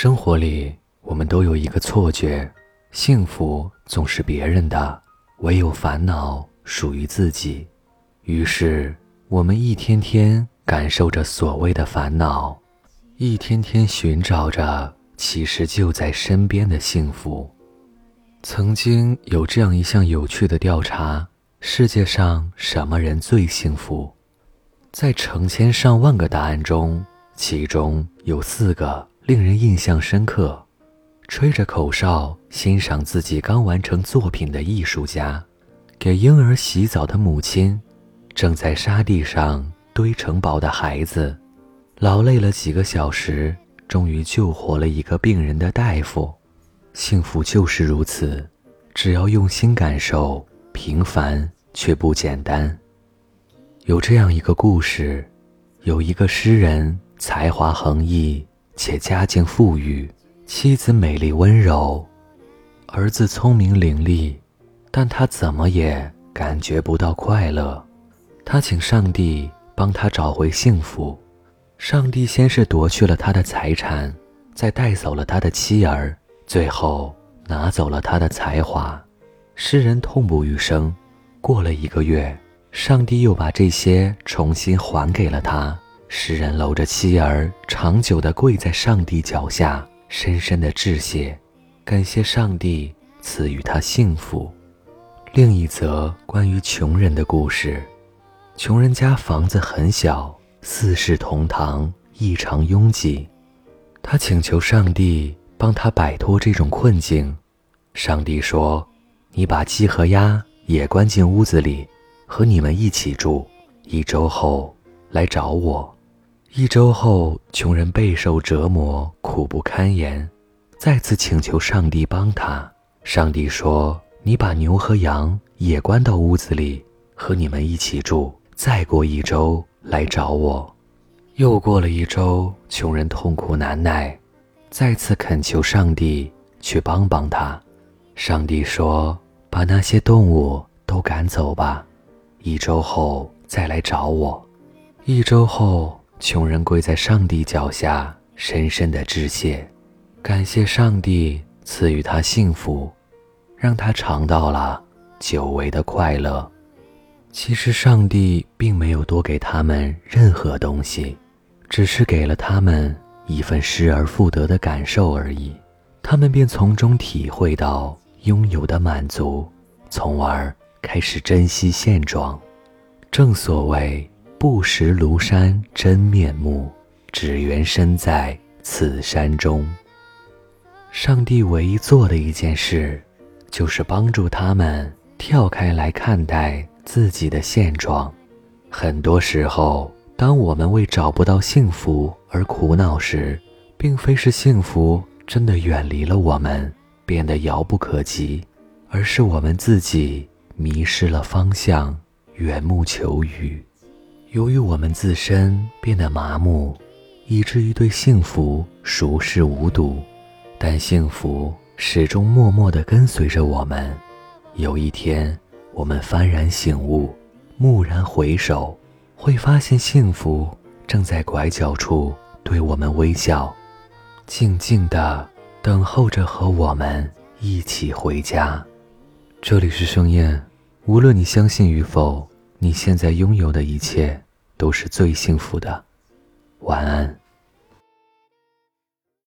生活里，我们都有一个错觉：幸福总是别人的，唯有烦恼属于自己。于是，我们一天天感受着所谓的烦恼，一天天寻找着其实就在身边的幸福。曾经有这样一项有趣的调查：世界上什么人最幸福？在成千上万个答案中，其中有四个。令人印象深刻，吹着口哨欣赏自己刚完成作品的艺术家，给婴儿洗澡的母亲，正在沙地上堆城堡的孩子，劳累了几个小时，终于救活了一个病人的大夫。幸福就是如此，只要用心感受，平凡却不简单。有这样一个故事，有一个诗人才华横溢。且家境富裕，妻子美丽温柔，儿子聪明伶俐，但他怎么也感觉不到快乐。他请上帝帮他找回幸福。上帝先是夺去了他的财产，再带走了他的妻儿，最后拿走了他的才华。诗人痛不欲生。过了一个月，上帝又把这些重新还给了他。诗人搂着妻儿，长久地跪在上帝脚下，深深地致谢，感谢上帝赐予他幸福。另一则关于穷人的故事：穷人家房子很小，四世同堂，异常拥挤。他请求上帝帮他摆脱这种困境。上帝说：“你把鸡和鸭也关进屋子里，和你们一起住。一周后来找我。”一周后，穷人备受折磨，苦不堪言，再次请求上帝帮他。上帝说：“你把牛和羊也关到屋子里，和你们一起住。再过一周来找我。”又过了一周，穷人痛苦难耐，再次恳求上帝去帮帮他。上帝说：“把那些动物都赶走吧，一周后再来找我。”一周后。穷人跪在上帝脚下，深深的致谢，感谢上帝赐予他幸福，让他尝到了久违的快乐。其实，上帝并没有多给他们任何东西，只是给了他们一份失而复得的感受而已。他们便从中体会到拥有的满足，从而开始珍惜现状。正所谓。不识庐山真面目，只缘身在此山中。上帝唯一做的一件事，就是帮助他们跳开来看待自己的现状。很多时候，当我们为找不到幸福而苦恼时，并非是幸福真的远离了我们，变得遥不可及，而是我们自己迷失了方向，缘木求鱼。由于我们自身变得麻木，以至于对幸福熟视无睹，但幸福始终默默地跟随着我们。有一天，我们幡然醒悟，蓦然回首，会发现幸福正在拐角处对我们微笑，静静地等候着和我们一起回家。这里是盛宴，无论你相信与否。你现在拥有的一切，都是最幸福的。晚安。